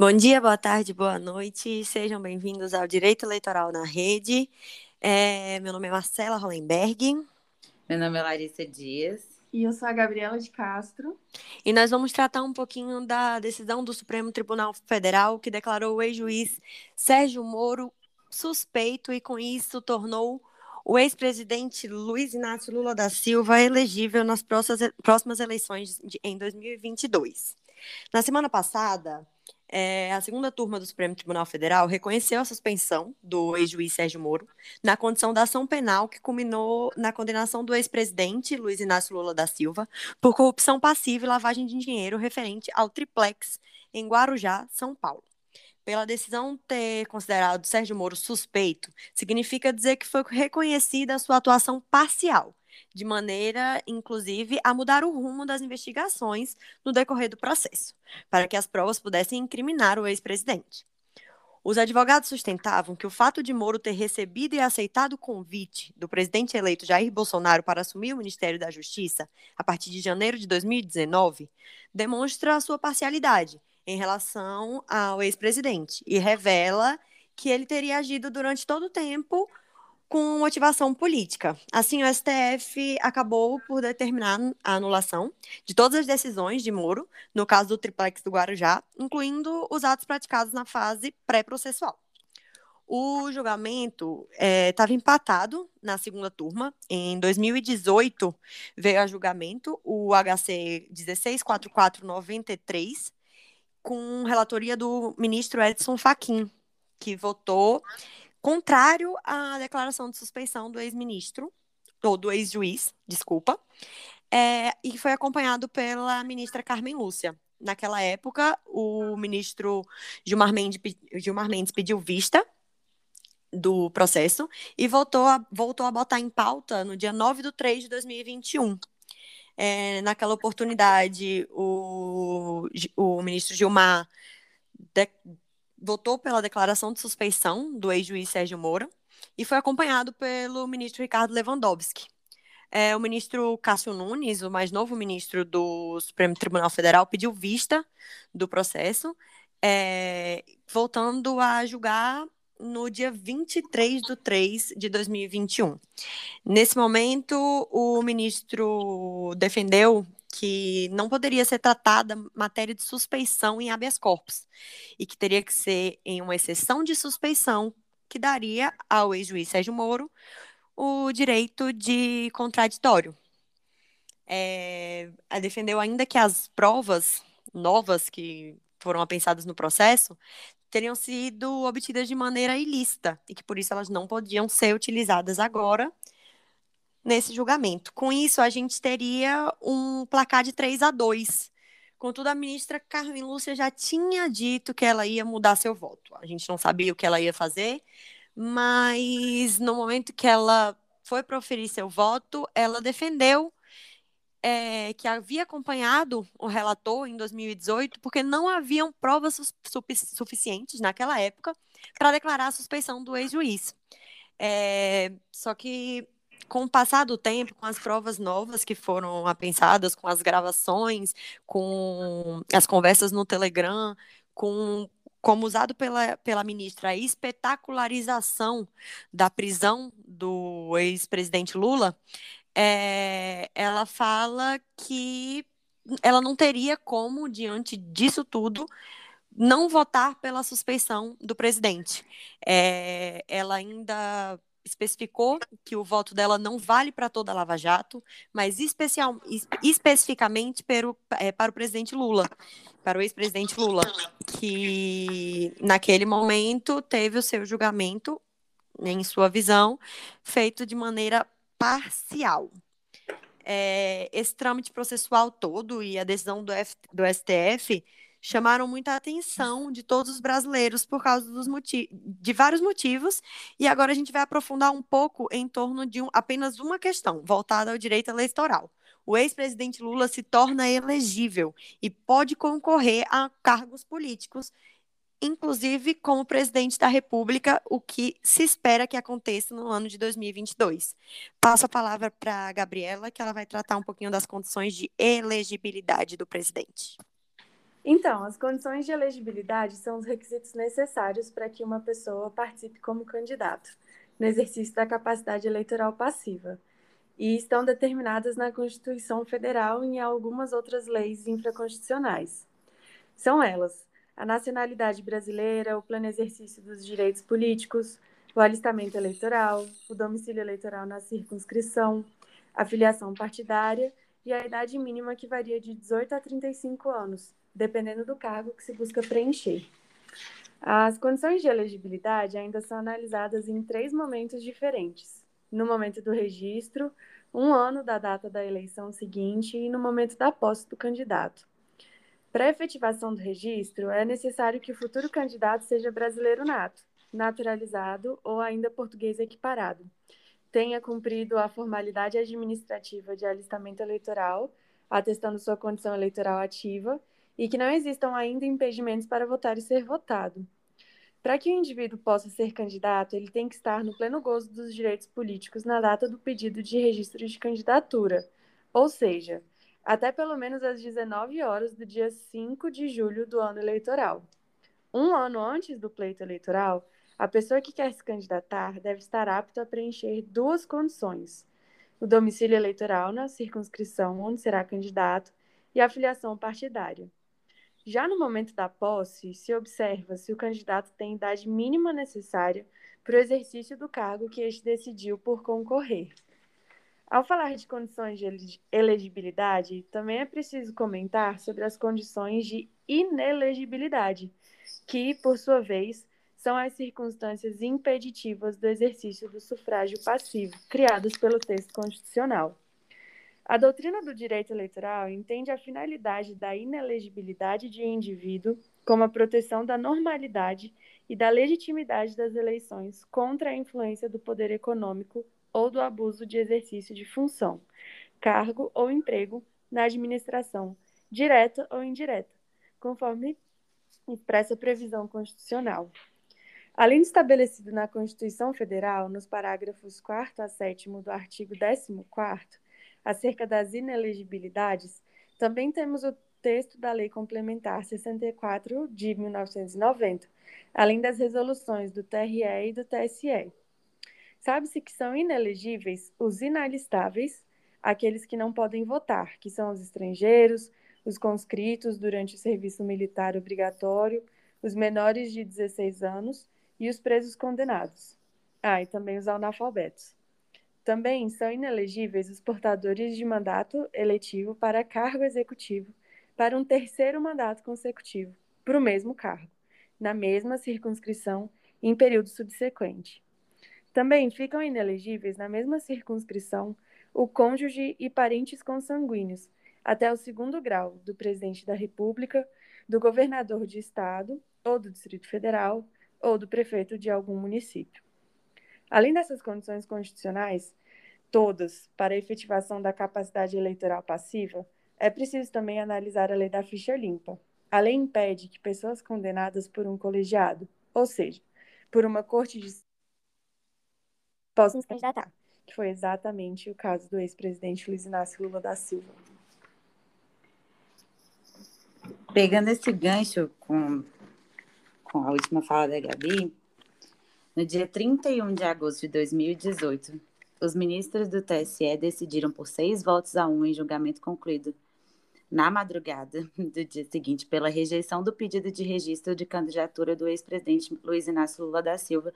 Bom dia, boa tarde, boa noite. Sejam bem-vindos ao Direito Eleitoral na Rede. É, meu nome é Marcela Hollenberg. Meu nome é Larissa Dias. E eu sou a Gabriela de Castro. E nós vamos tratar um pouquinho da decisão do Supremo Tribunal Federal que declarou o ex-juiz Sérgio Moro suspeito e com isso tornou o ex-presidente Luiz Inácio Lula da Silva elegível nas próximas eleições de, em 2022. Na semana passada, é, a segunda turma do Supremo Tribunal Federal reconheceu a suspensão do ex-juiz Sérgio Moro na condição da ação penal que culminou na condenação do ex-presidente Luiz Inácio Lula da Silva por corrupção passiva e lavagem de dinheiro referente ao triplex em Guarujá, São Paulo. Pela decisão ter considerado Sérgio Moro suspeito, significa dizer que foi reconhecida a sua atuação parcial de maneira, inclusive, a mudar o rumo das investigações no decorrer do processo, para que as provas pudessem incriminar o ex-presidente. Os advogados sustentavam que o fato de Moro ter recebido e aceitado o convite do presidente eleito Jair Bolsonaro para assumir o Ministério da Justiça a partir de janeiro de 2019 demonstra a sua parcialidade em relação ao ex-presidente e revela que ele teria agido durante todo o tempo com motivação política. Assim, o STF acabou por determinar a anulação de todas as decisões de Moro, no caso do triplex do Guarujá, incluindo os atos praticados na fase pré-processual. O julgamento estava é, empatado na segunda turma. Em 2018, veio a julgamento o HC 164493, com relatoria do ministro Edson Fachin, que votou contrário à declaração de suspeição do ex-ministro, ou do ex-juiz, desculpa, é, e foi acompanhado pela ministra Carmen Lúcia. Naquela época, o ministro Gilmar Mendes, Gilmar Mendes pediu vista do processo e voltou a, voltou a botar em pauta no dia 9 de 3 de 2021. É, naquela oportunidade, o, o ministro Gilmar de, votou pela declaração de suspeição do ex-juiz Sérgio Moro e foi acompanhado pelo ministro Ricardo Lewandowski. É, o ministro Cássio Nunes, o mais novo ministro do Supremo Tribunal Federal, pediu vista do processo, é, voltando a julgar no dia 23 de 3 de 2021. Nesse momento, o ministro defendeu que não poderia ser tratada matéria de suspeição em habeas corpus e que teria que ser em uma exceção de suspeição que daria ao ex-juiz Sérgio Moro o direito de contraditório. É, defendeu ainda que as provas novas que foram apensadas no processo teriam sido obtidas de maneira ilícita e que por isso elas não podiam ser utilizadas agora nesse julgamento. Com isso, a gente teria um placar de 3 a 2. Contudo, a ministra Carmen Lúcia já tinha dito que ela ia mudar seu voto. A gente não sabia o que ela ia fazer, mas no momento que ela foi proferir seu voto, ela defendeu é, que havia acompanhado o relator em 2018 porque não haviam provas su suficientes naquela época para declarar a suspeição do ex-juiz. É, só que com o passar do tempo, com as provas novas que foram apensadas, com as gravações, com as conversas no Telegram, com como usado pela, pela ministra a espetacularização da prisão do ex-presidente Lula, é, ela fala que ela não teria como, diante disso tudo, não votar pela suspeição do presidente. É, ela ainda especificou que o voto dela não vale para toda a Lava Jato, mas especial, especificamente para o, é, para o presidente Lula, para o ex-presidente Lula, que naquele momento teve o seu julgamento, em sua visão, feito de maneira parcial. É, esse trâmite processual todo e a decisão do, F, do STF chamaram muita atenção de todos os brasileiros por causa dos de vários motivos. E agora a gente vai aprofundar um pouco em torno de um, apenas uma questão, voltada ao direito eleitoral. O ex-presidente Lula se torna elegível e pode concorrer a cargos políticos, inclusive como presidente da República, o que se espera que aconteça no ano de 2022. Passo a palavra para a Gabriela, que ela vai tratar um pouquinho das condições de elegibilidade do presidente. Então, as condições de elegibilidade são os requisitos necessários para que uma pessoa participe como candidato no exercício da capacidade eleitoral passiva e estão determinadas na Constituição Federal e em algumas outras leis infraconstitucionais. São elas: a nacionalidade brasileira, o pleno exercício dos direitos políticos, o alistamento eleitoral, o domicílio eleitoral na circunscrição, a filiação partidária e a idade mínima que varia de 18 a 35 anos, dependendo do cargo que se busca preencher. As condições de elegibilidade ainda são analisadas em três momentos diferentes: no momento do registro, um ano da data da eleição seguinte e no momento da posse do candidato. Para efetivação do registro, é necessário que o futuro candidato seja brasileiro nato, naturalizado ou ainda português equiparado, tenha cumprido a formalidade administrativa de alistamento eleitoral, atestando sua condição eleitoral ativa e que não existam ainda impedimentos para votar e ser votado. Para que o indivíduo possa ser candidato, ele tem que estar no pleno gozo dos direitos políticos na data do pedido de registro de candidatura, ou seja, até pelo menos às 19 horas do dia 5 de julho do ano eleitoral. Um ano antes do pleito eleitoral, a pessoa que quer se candidatar deve estar apta a preencher duas condições: o domicílio eleitoral na circunscrição onde será candidato e a filiação partidária. Já no momento da posse, se observa se o candidato tem idade mínima necessária para o exercício do cargo que este decidiu por concorrer. Ao falar de condições de elegibilidade, também é preciso comentar sobre as condições de inelegibilidade, que, por sua vez, são as circunstâncias impeditivas do exercício do sufrágio passivo, criadas pelo texto constitucional. A doutrina do direito eleitoral entende a finalidade da inelegibilidade de indivíduo como a proteção da normalidade e da legitimidade das eleições contra a influência do poder econômico ou do abuso de exercício de função, cargo ou emprego na administração, direta ou indireta, conforme expressa previsão constitucional. Além de estabelecido na Constituição Federal, nos parágrafos 4 a 7 do artigo 14, acerca das inelegibilidades, também temos o texto da Lei Complementar 64 de 1990, além das resoluções do TRE e do TSE. Sabe-se que são inelegíveis os inalistáveis, aqueles que não podem votar, que são os estrangeiros, os conscritos durante o serviço militar obrigatório, os menores de 16 anos e os presos condenados. Ah, e também os analfabetos. Também são inelegíveis os portadores de mandato eletivo para cargo executivo para um terceiro mandato consecutivo, para o mesmo cargo, na mesma circunscrição em período subsequente. Também ficam inelegíveis na mesma circunscrição o cônjuge e parentes consanguíneos, até o segundo grau do presidente da República, do governador de estado ou do Distrito Federal ou do prefeito de algum município. Além dessas condições constitucionais, todas para a efetivação da capacidade eleitoral passiva, é preciso também analisar a lei da ficha limpa. A lei impede que pessoas condenadas por um colegiado, ou seja, por uma corte de possam se candidatar, que foi exatamente o caso do ex-presidente Luiz Inácio Lula da Silva. Pegando esse gancho com, com a última fala da Gabi, no dia 31 de agosto de 2018, os ministros do TSE decidiram por seis votos a um em julgamento concluído na madrugada do dia seguinte pela rejeição do pedido de registro de candidatura do ex-presidente Luiz Inácio Lula da Silva,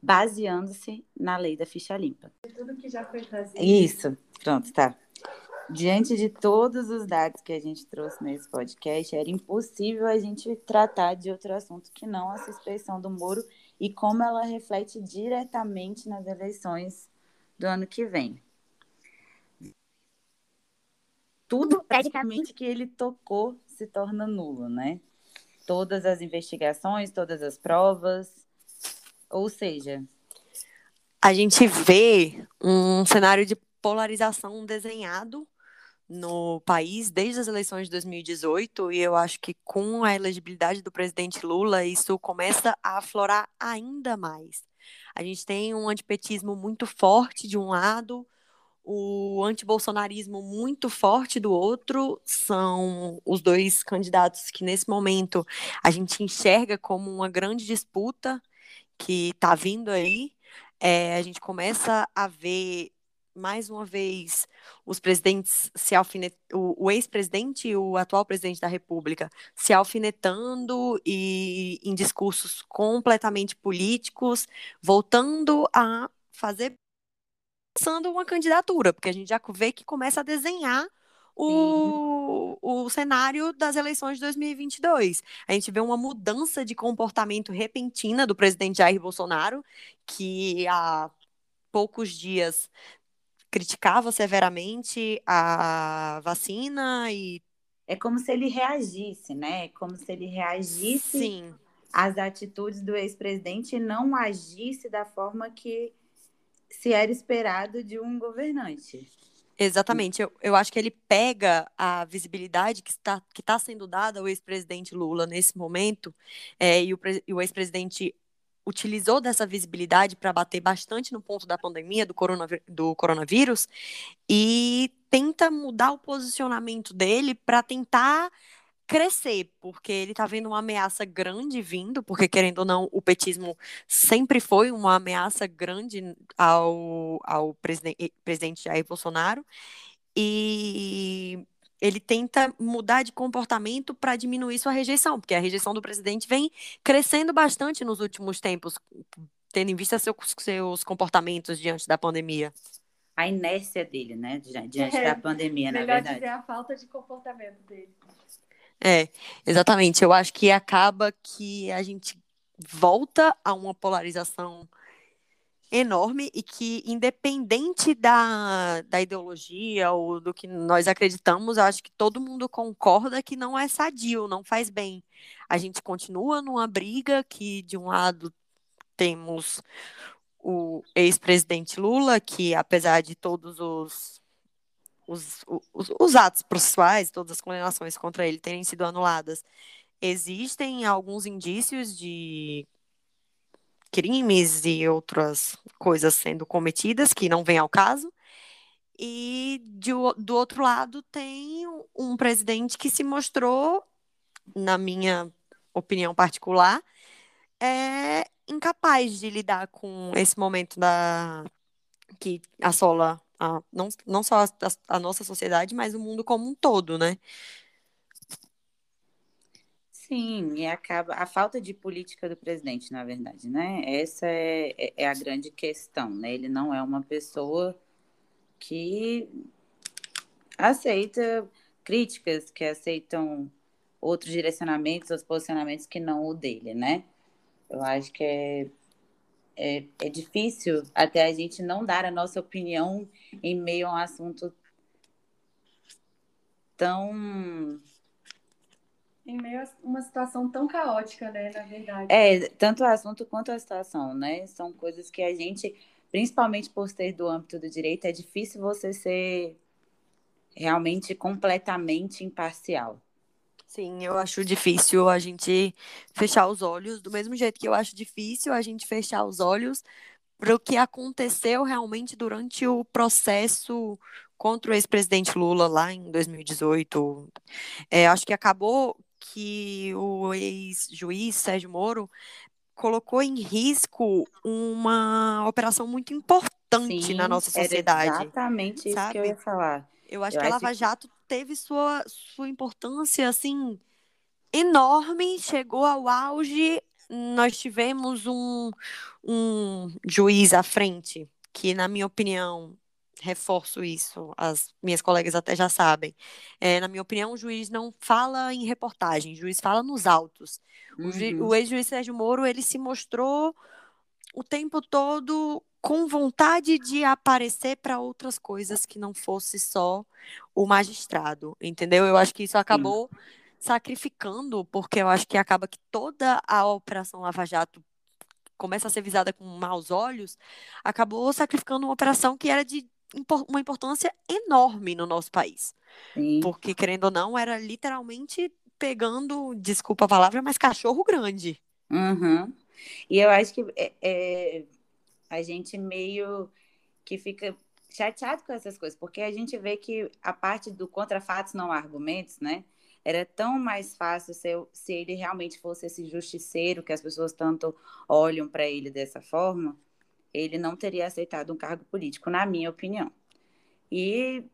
baseando-se na lei da ficha limpa. Tudo que já foi trazido. Isso, pronto, tá. Diante de todos os dados que a gente trouxe nesse podcast, era impossível a gente tratar de outro assunto que não a suspeição do Moro e como ela reflete diretamente nas eleições do ano que vem. Tudo praticamente que ele tocou se torna nulo, né? Todas as investigações, todas as provas, ou seja, a gente vê um cenário de polarização desenhado no país desde as eleições de 2018 e eu acho que com a elegibilidade do presidente Lula isso começa a aflorar ainda mais. A gente tem um antipetismo muito forte de um lado, o antibolsonarismo muito forte do outro, são os dois candidatos que nesse momento a gente enxerga como uma grande disputa que está vindo aí. É, a gente começa a ver mais uma vez os presidentes se alfinet... o, o ex-presidente e o atual presidente da República se alfinetando e em discursos completamente políticos, voltando a fazer pensando uma candidatura, porque a gente já vê que começa a desenhar o, o cenário das eleições de 2022. A gente vê uma mudança de comportamento repentina do presidente Jair Bolsonaro, que há poucos dias criticava severamente a vacina e é como se ele reagisse, né? É como se ele reagisse Sim. às atitudes do ex-presidente e não agisse da forma que se era esperado de um governante. Exatamente. Eu, eu acho que ele pega a visibilidade que está, que está sendo dada ao ex-presidente Lula nesse momento, é, e o, o ex-presidente utilizou dessa visibilidade para bater bastante no ponto da pandemia, do, do coronavírus, e tenta mudar o posicionamento dele para tentar crescer, porque ele está vendo uma ameaça grande vindo, porque querendo ou não, o petismo sempre foi uma ameaça grande ao, ao presidente, presidente Jair Bolsonaro, e ele tenta mudar de comportamento para diminuir sua rejeição, porque a rejeição do presidente vem crescendo bastante nos últimos tempos, tendo em vista seus, seus comportamentos diante da pandemia. A inércia dele, né, diante é, da pandemia, na verdade. Melhor dizer a falta de comportamento dele. É, exatamente. Eu acho que acaba que a gente volta a uma polarização enorme e que, independente da, da ideologia ou do que nós acreditamos, acho que todo mundo concorda que não é sadio, não faz bem. A gente continua numa briga que, de um lado, temos o ex-presidente Lula, que, apesar de todos os os, os, os atos processuais, todas as condenações contra ele terem sido anuladas, existem alguns indícios de crimes e outras coisas sendo cometidas que não vêm ao caso. E de, do outro lado tem um presidente que se mostrou, na minha opinião particular, é incapaz de lidar com esse momento da que assola a, não, não só a, a nossa sociedade, mas o mundo como um todo, né? Sim, e acaba a falta de política do presidente, na verdade, né? Essa é, é, é a grande questão, né? Ele não é uma pessoa que aceita críticas, que aceitam outros direcionamentos, outros posicionamentos que não o dele, né? Eu acho que é é, é difícil até a gente não dar a nossa opinião em meio a um assunto tão em meio a uma situação tão caótica, né, na verdade. É, tanto o assunto quanto a situação, né? São coisas que a gente, principalmente por ser do âmbito do direito, é difícil você ser realmente completamente imparcial. Sim, eu acho difícil a gente fechar os olhos, do mesmo jeito que eu acho difícil a gente fechar os olhos para o que aconteceu realmente durante o processo contra o ex-presidente Lula lá em 2018. É, acho que acabou que o ex-juiz Sérgio Moro colocou em risco uma operação muito importante Sim, na nossa sociedade. exatamente isso sabe? que eu ia falar. Eu acho Eu que a Lava que- Jato teve sua, sua importância, assim, enorme, chegou ao auge. Nós tivemos um, um juiz à frente, que, na minha opinião, reforço isso, as minhas colegas até já sabem. É, na minha opinião, o juiz não fala em reportagem, o juiz fala nos autos. O, Uhum. o ex-juiz Sérgio Moro, ele se mostrou o tempo todo com vontade de aparecer para outras coisas que não fosse só o magistrado, entendeu? Eu acho que isso acabou sacrificando, porque eu acho que acaba que toda a Operação Lava Jato começa a ser visada com maus olhos, acabou sacrificando uma operação que era de uma importância enorme no nosso país. Sim. Porque, querendo ou não, era literalmente pegando, desculpa a palavra, mas cachorro grande. Uhum. E eu acho que é, é, a gente meio que fica chateado com essas coisas, porque a gente vê que a parte do contra fatos não argumentos, né? Era tão mais fácil se, se ele realmente fosse esse justiceiro que as pessoas tanto olham para ele dessa forma, ele não teria aceitado um cargo político, na minha opinião. E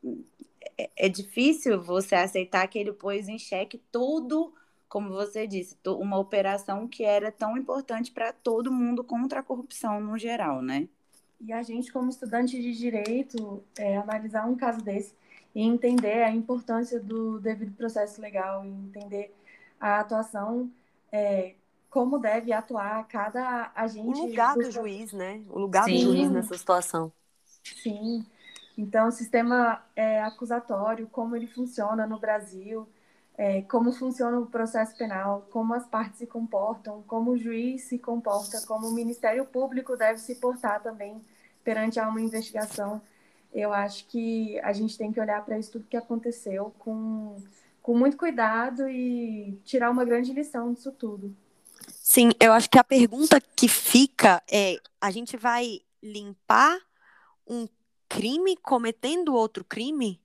é, é difícil você aceitar que ele pôs em xeque todo, como você disse, uma operação que era tão importante para todo mundo contra a corrupção no geral, né? E a gente, como estudante de direito, é, analisar um caso desse e entender a importância do devido processo legal e entender a atuação, é, como deve atuar cada agente. O lugar do, do juiz, né? O lugar Sim. do juiz nessa situação. Sim. Então, o sistema é, acusatório, como ele funciona no Brasil, é, como funciona o processo penal, como as partes se comportam, como o juiz se comporta, como o Ministério Público deve se portar também perante uma investigação. Eu acho que a gente tem que olhar para isso tudo que aconteceu com, com muito cuidado e tirar uma grande lição disso tudo. Sim, eu acho que a pergunta que fica é: a gente vai limpar um crime cometendo outro crime?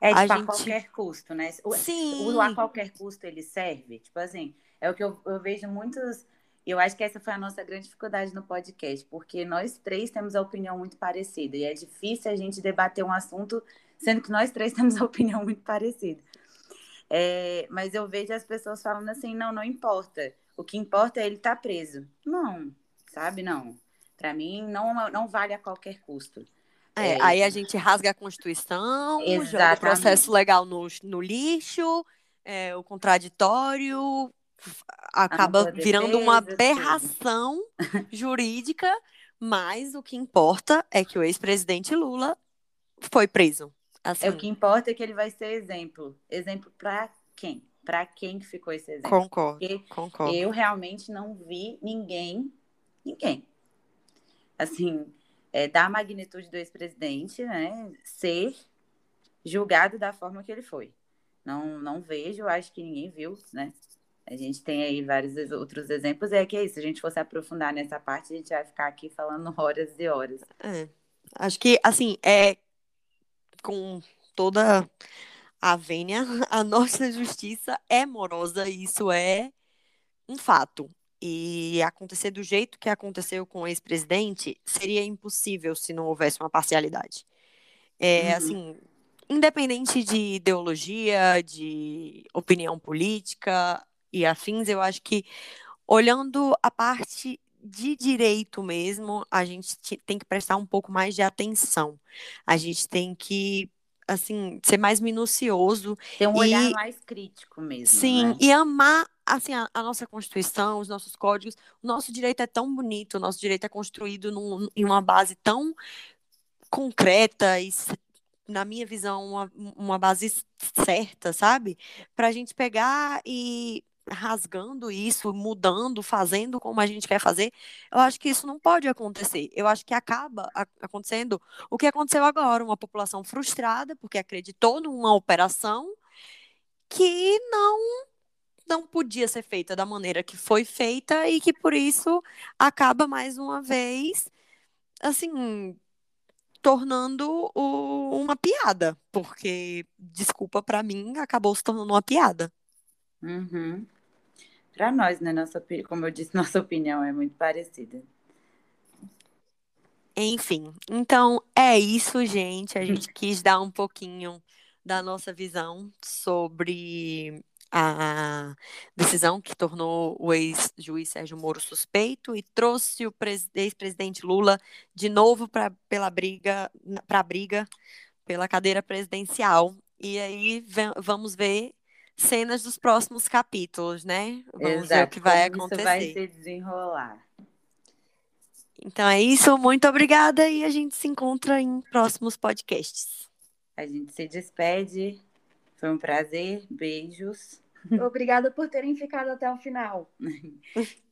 É tipo, a, gente... a qualquer custo, né? O, Sim. O a qualquer custo ele serve. Tipo assim, é o que eu, eu vejo muitos. Eu acho que essa foi a nossa grande dificuldade no podcast, porque nós três temos a opinião muito parecida. E é difícil a gente debater um assunto, sendo que nós três temos a opinião muito parecida. É, mas eu vejo as pessoas falando assim: não, não importa. O que importa é ele estar tá preso. Não, sabe? Não. Para mim, não, não vale a qualquer custo. É, é, aí a gente rasga a Constituição, Exatamente. joga o processo legal no, no lixo, é, o contraditório acaba virando uma aberração jurídica, mas o que importa é que o ex-presidente Lula foi preso. Assim. É o que importa é que ele vai ser exemplo. Exemplo para quem? Para quem que ficou esse exemplo? Concordo, Porque concordo. Eu realmente não vi ninguém, ninguém, assim, é, da magnitude do ex-presidente, né, ser julgado da forma que ele foi. Não, não vejo, acho que ninguém viu, né? A gente tem aí vários outros exemplos, e é que é isso, se a gente fosse aprofundar nessa parte, a gente vai ficar aqui falando horas e horas. É. Acho que, assim, é com toda a vênia, a nossa justiça é morosa, e isso é um fato e acontecer do jeito que aconteceu com o ex-presidente seria impossível se não houvesse uma parcialidade. É, uhum. assim, independente de ideologia, de opinião política e afins, eu acho que olhando a parte de direito mesmo, a gente tem que prestar um pouco mais de atenção. A gente tem que assim, ser mais minucioso. Ter um e, olhar mais crítico mesmo. Sim, né? e amar assim, a, a, nossa Constituição, os nossos códigos. O nosso direito é tão bonito, o nosso direito é construído num, em uma base tão concreta e, na minha visão, uma, uma base certa, sabe? Para a gente pegar e rasgando isso, mudando, fazendo como a gente quer fazer, eu acho que isso não pode acontecer. Eu acho que acaba acontecendo o que aconteceu agora, uma população frustrada porque acreditou numa operação que não não podia ser feita da maneira que foi feita e que por isso acaba mais uma vez assim tornando o, uma piada, porque desculpa para mim acabou se tornando uma piada. Uhum para nós, né? Nossa, como eu disse, nossa opinião é muito parecida. Enfim, então é isso, gente. A gente quis dar um pouquinho da nossa visão sobre a decisão que tornou o ex-juiz Sérgio Moro suspeito e trouxe o ex-presidente Lula de novo para pela briga para a briga pela cadeira presidencial. E aí vamos ver cenas dos próximos capítulos, né? Vamos Exato, ver o que vai acontecer. Isso vai se desenrolar. Então é isso, muito obrigada e a gente se encontra em próximos podcasts. A gente se despede. Foi um prazer. Beijos. Obrigada por terem ficado até o final.